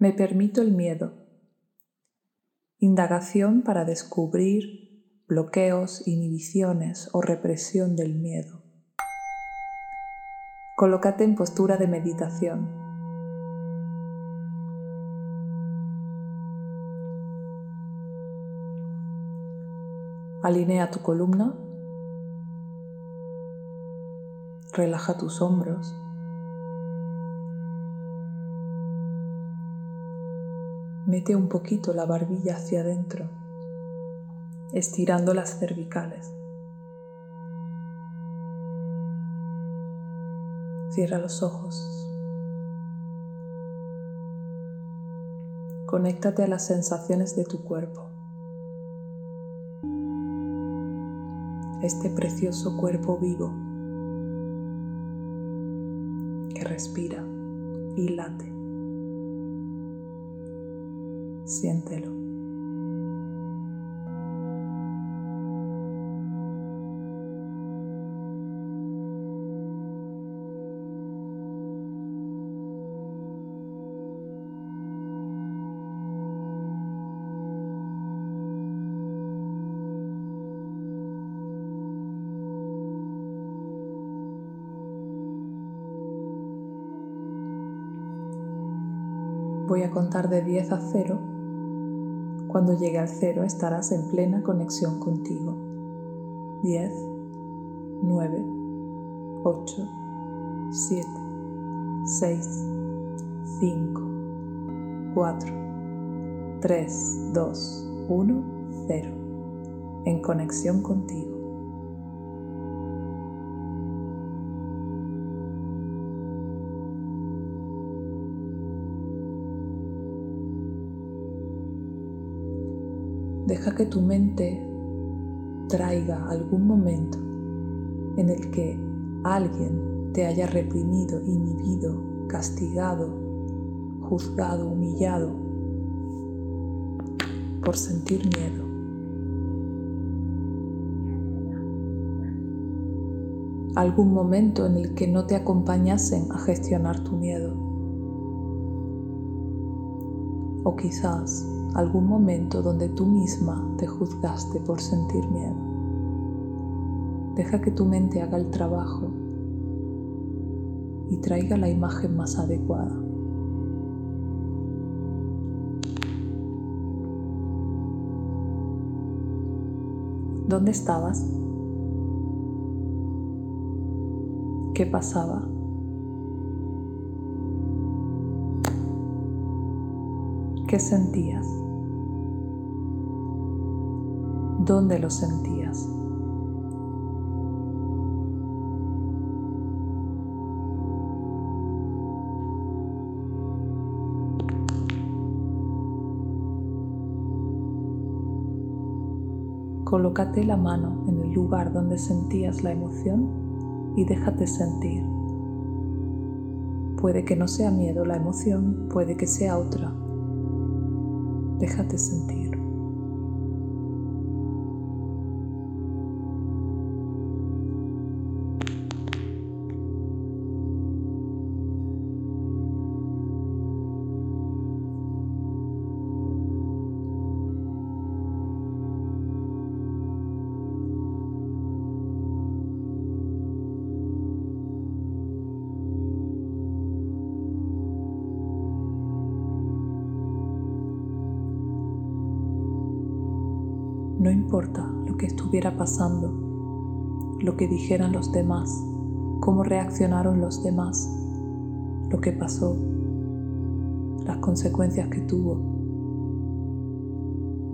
Me permito el miedo. Indagación para descubrir bloqueos, inhibiciones o represión del miedo. Colócate en postura de meditación. Alinea tu columna. Relaja tus hombros. Mete un poquito la barbilla hacia adentro, estirando las cervicales. Cierra los ojos. Conéctate a las sensaciones de tu cuerpo. Este precioso cuerpo vivo que respira y late. Siéntelo. Voy a contar de 10 a 0 cuando llegue al cero estarás en plena conexión contigo. 10, 9, 8, 7, 6, 5, 4, 3, 2, 1, 0. En conexión contigo. Deja que tu mente traiga algún momento en el que alguien te haya reprimido, inhibido, castigado, juzgado, humillado por sentir miedo. Algún momento en el que no te acompañasen a gestionar tu miedo. O quizás algún momento donde tú misma te juzgaste por sentir miedo. Deja que tu mente haga el trabajo y traiga la imagen más adecuada. ¿Dónde estabas? ¿Qué pasaba? ¿Qué sentías? ¿Dónde lo sentías? Colócate la mano en el lugar donde sentías la emoción y déjate sentir. Puede que no sea miedo la emoción, puede que sea otra, Déjate sentir. No importa lo que estuviera pasando, lo que dijeran los demás, cómo reaccionaron los demás, lo que pasó, las consecuencias que tuvo.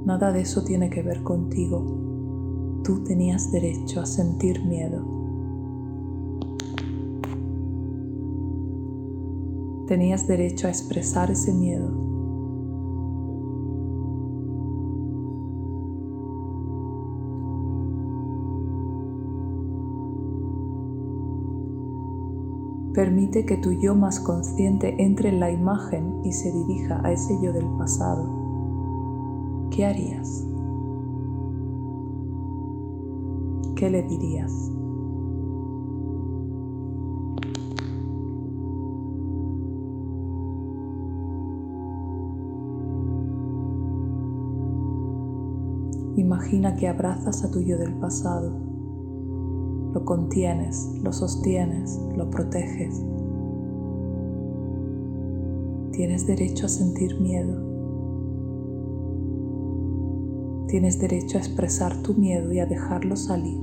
Nada de eso tiene que ver contigo. Tú tenías derecho a sentir miedo. Tenías derecho a expresar ese miedo Permite que tu yo más consciente entre en la imagen y se dirija a ese yo del pasado. ¿Qué harías? ¿Qué le dirías? Imagina que abrazas a tu yo del pasado lo contienes, lo sostienes, lo proteges. Tienes derecho a sentir miedo. Tienes derecho a expresar tu miedo y a dejarlo salir.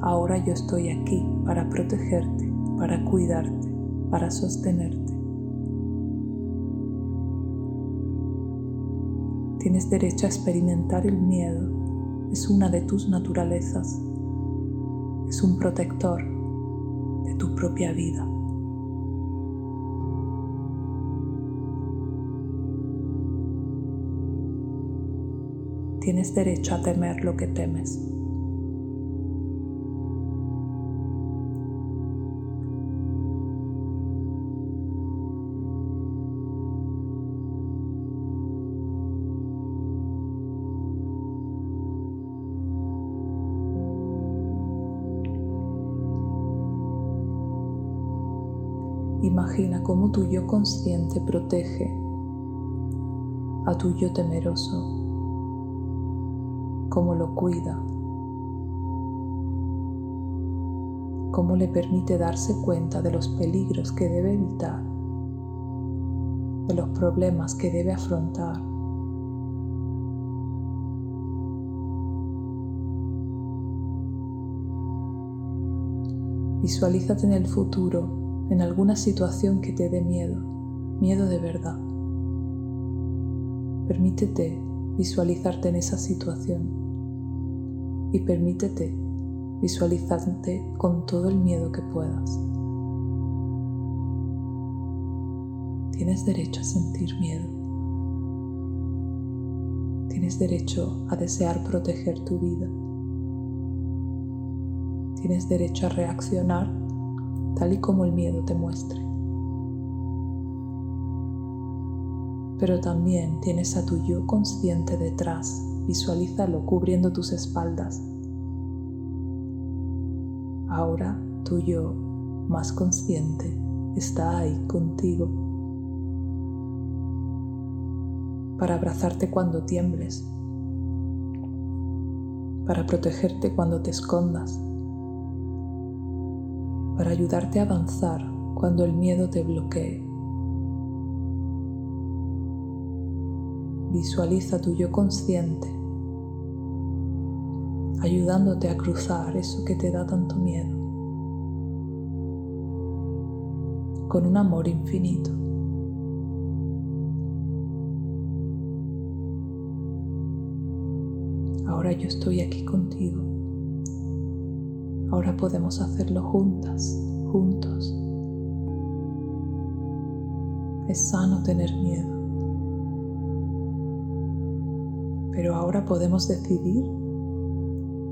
Ahora yo estoy aquí para protegerte, para cuidarte, para sostenerte. Tienes derecho a experimentar el miedo. Es una de tus naturalezas. Es un protector de tu propia vida. Tienes derecho a temer lo que temes. Imagina cómo tu yo consciente protege a tu yo temeroso, cómo lo cuida, cómo le permite darse cuenta de los peligros que debe evitar, de los problemas que debe afrontar. Visualízate en el futuro en alguna situación que te dé miedo, miedo de verdad. Permítete visualizarte en esa situación y permítete visualizarte con todo el miedo que puedas. Tienes derecho a sentir miedo. Tienes derecho a desear proteger tu vida. Tienes derecho a reaccionar tal y como el miedo te muestre. Pero también tienes a tu yo consciente detrás. Visualízalo cubriendo tus espaldas. Ahora tu yo más consciente está ahí contigo para abrazarte cuando tiembles, para protegerte cuando te escondas para ayudarte a avanzar cuando el miedo te bloquee. Visualiza tu yo consciente ayudándote a cruzar eso que te da tanto miedo con un amor infinito. Ahora yo estoy aquí contigo. Ahora podemos hacerlo juntas, juntos. Es sano tener miedo. Pero ahora podemos decidir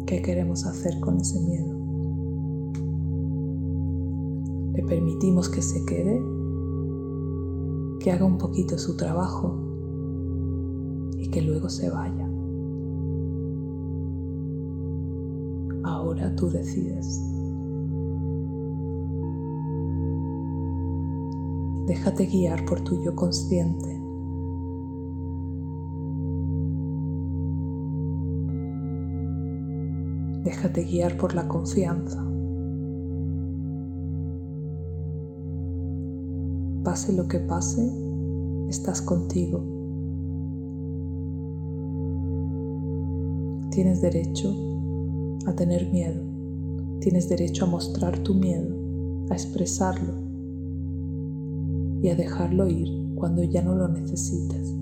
qué queremos hacer con ese miedo. Le permitimos que se quede, que haga un poquito su trabajo y que luego se vaya. Ahora tú decides. Déjate guiar por tu yo consciente. Déjate guiar por la confianza. Pase lo que pase, estás contigo. Tienes derecho a tener miedo. Tienes derecho a mostrar tu miedo, a expresarlo y a dejarlo ir cuando ya no lo necesites.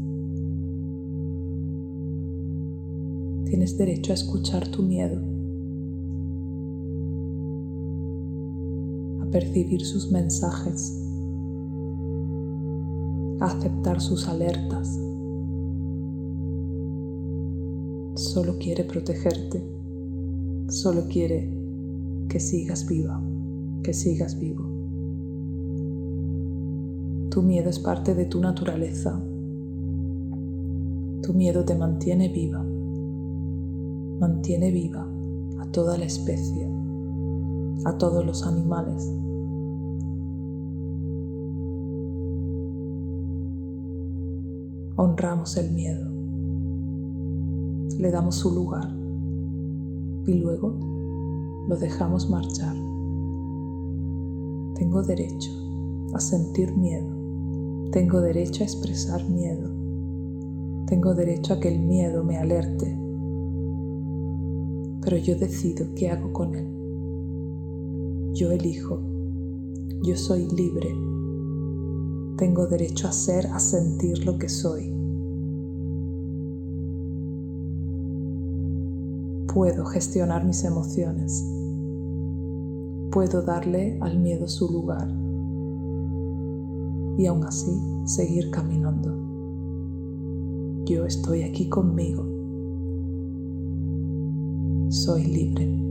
Tienes derecho a escuchar tu miedo, a percibir sus mensajes, a aceptar sus alertas. Solo quiere protegerte solo quiere que sigas viva, que sigas vivo. Tu miedo es parte de tu naturaleza. Tu miedo te mantiene viva, mantiene viva a toda la especie, a todos los animales. Honramos el miedo, le damos su lugar y luego lo dejamos marchar. Tengo derecho a sentir miedo. Tengo derecho a expresar miedo. Tengo derecho a que el miedo me alerte. Pero yo decido qué hago con él. Yo elijo. Yo soy libre. Tengo derecho a ser, a sentir lo que soy. Puedo gestionar mis emociones. Puedo darle al miedo su lugar y aún así seguir caminando. Yo estoy aquí conmigo. Soy libre.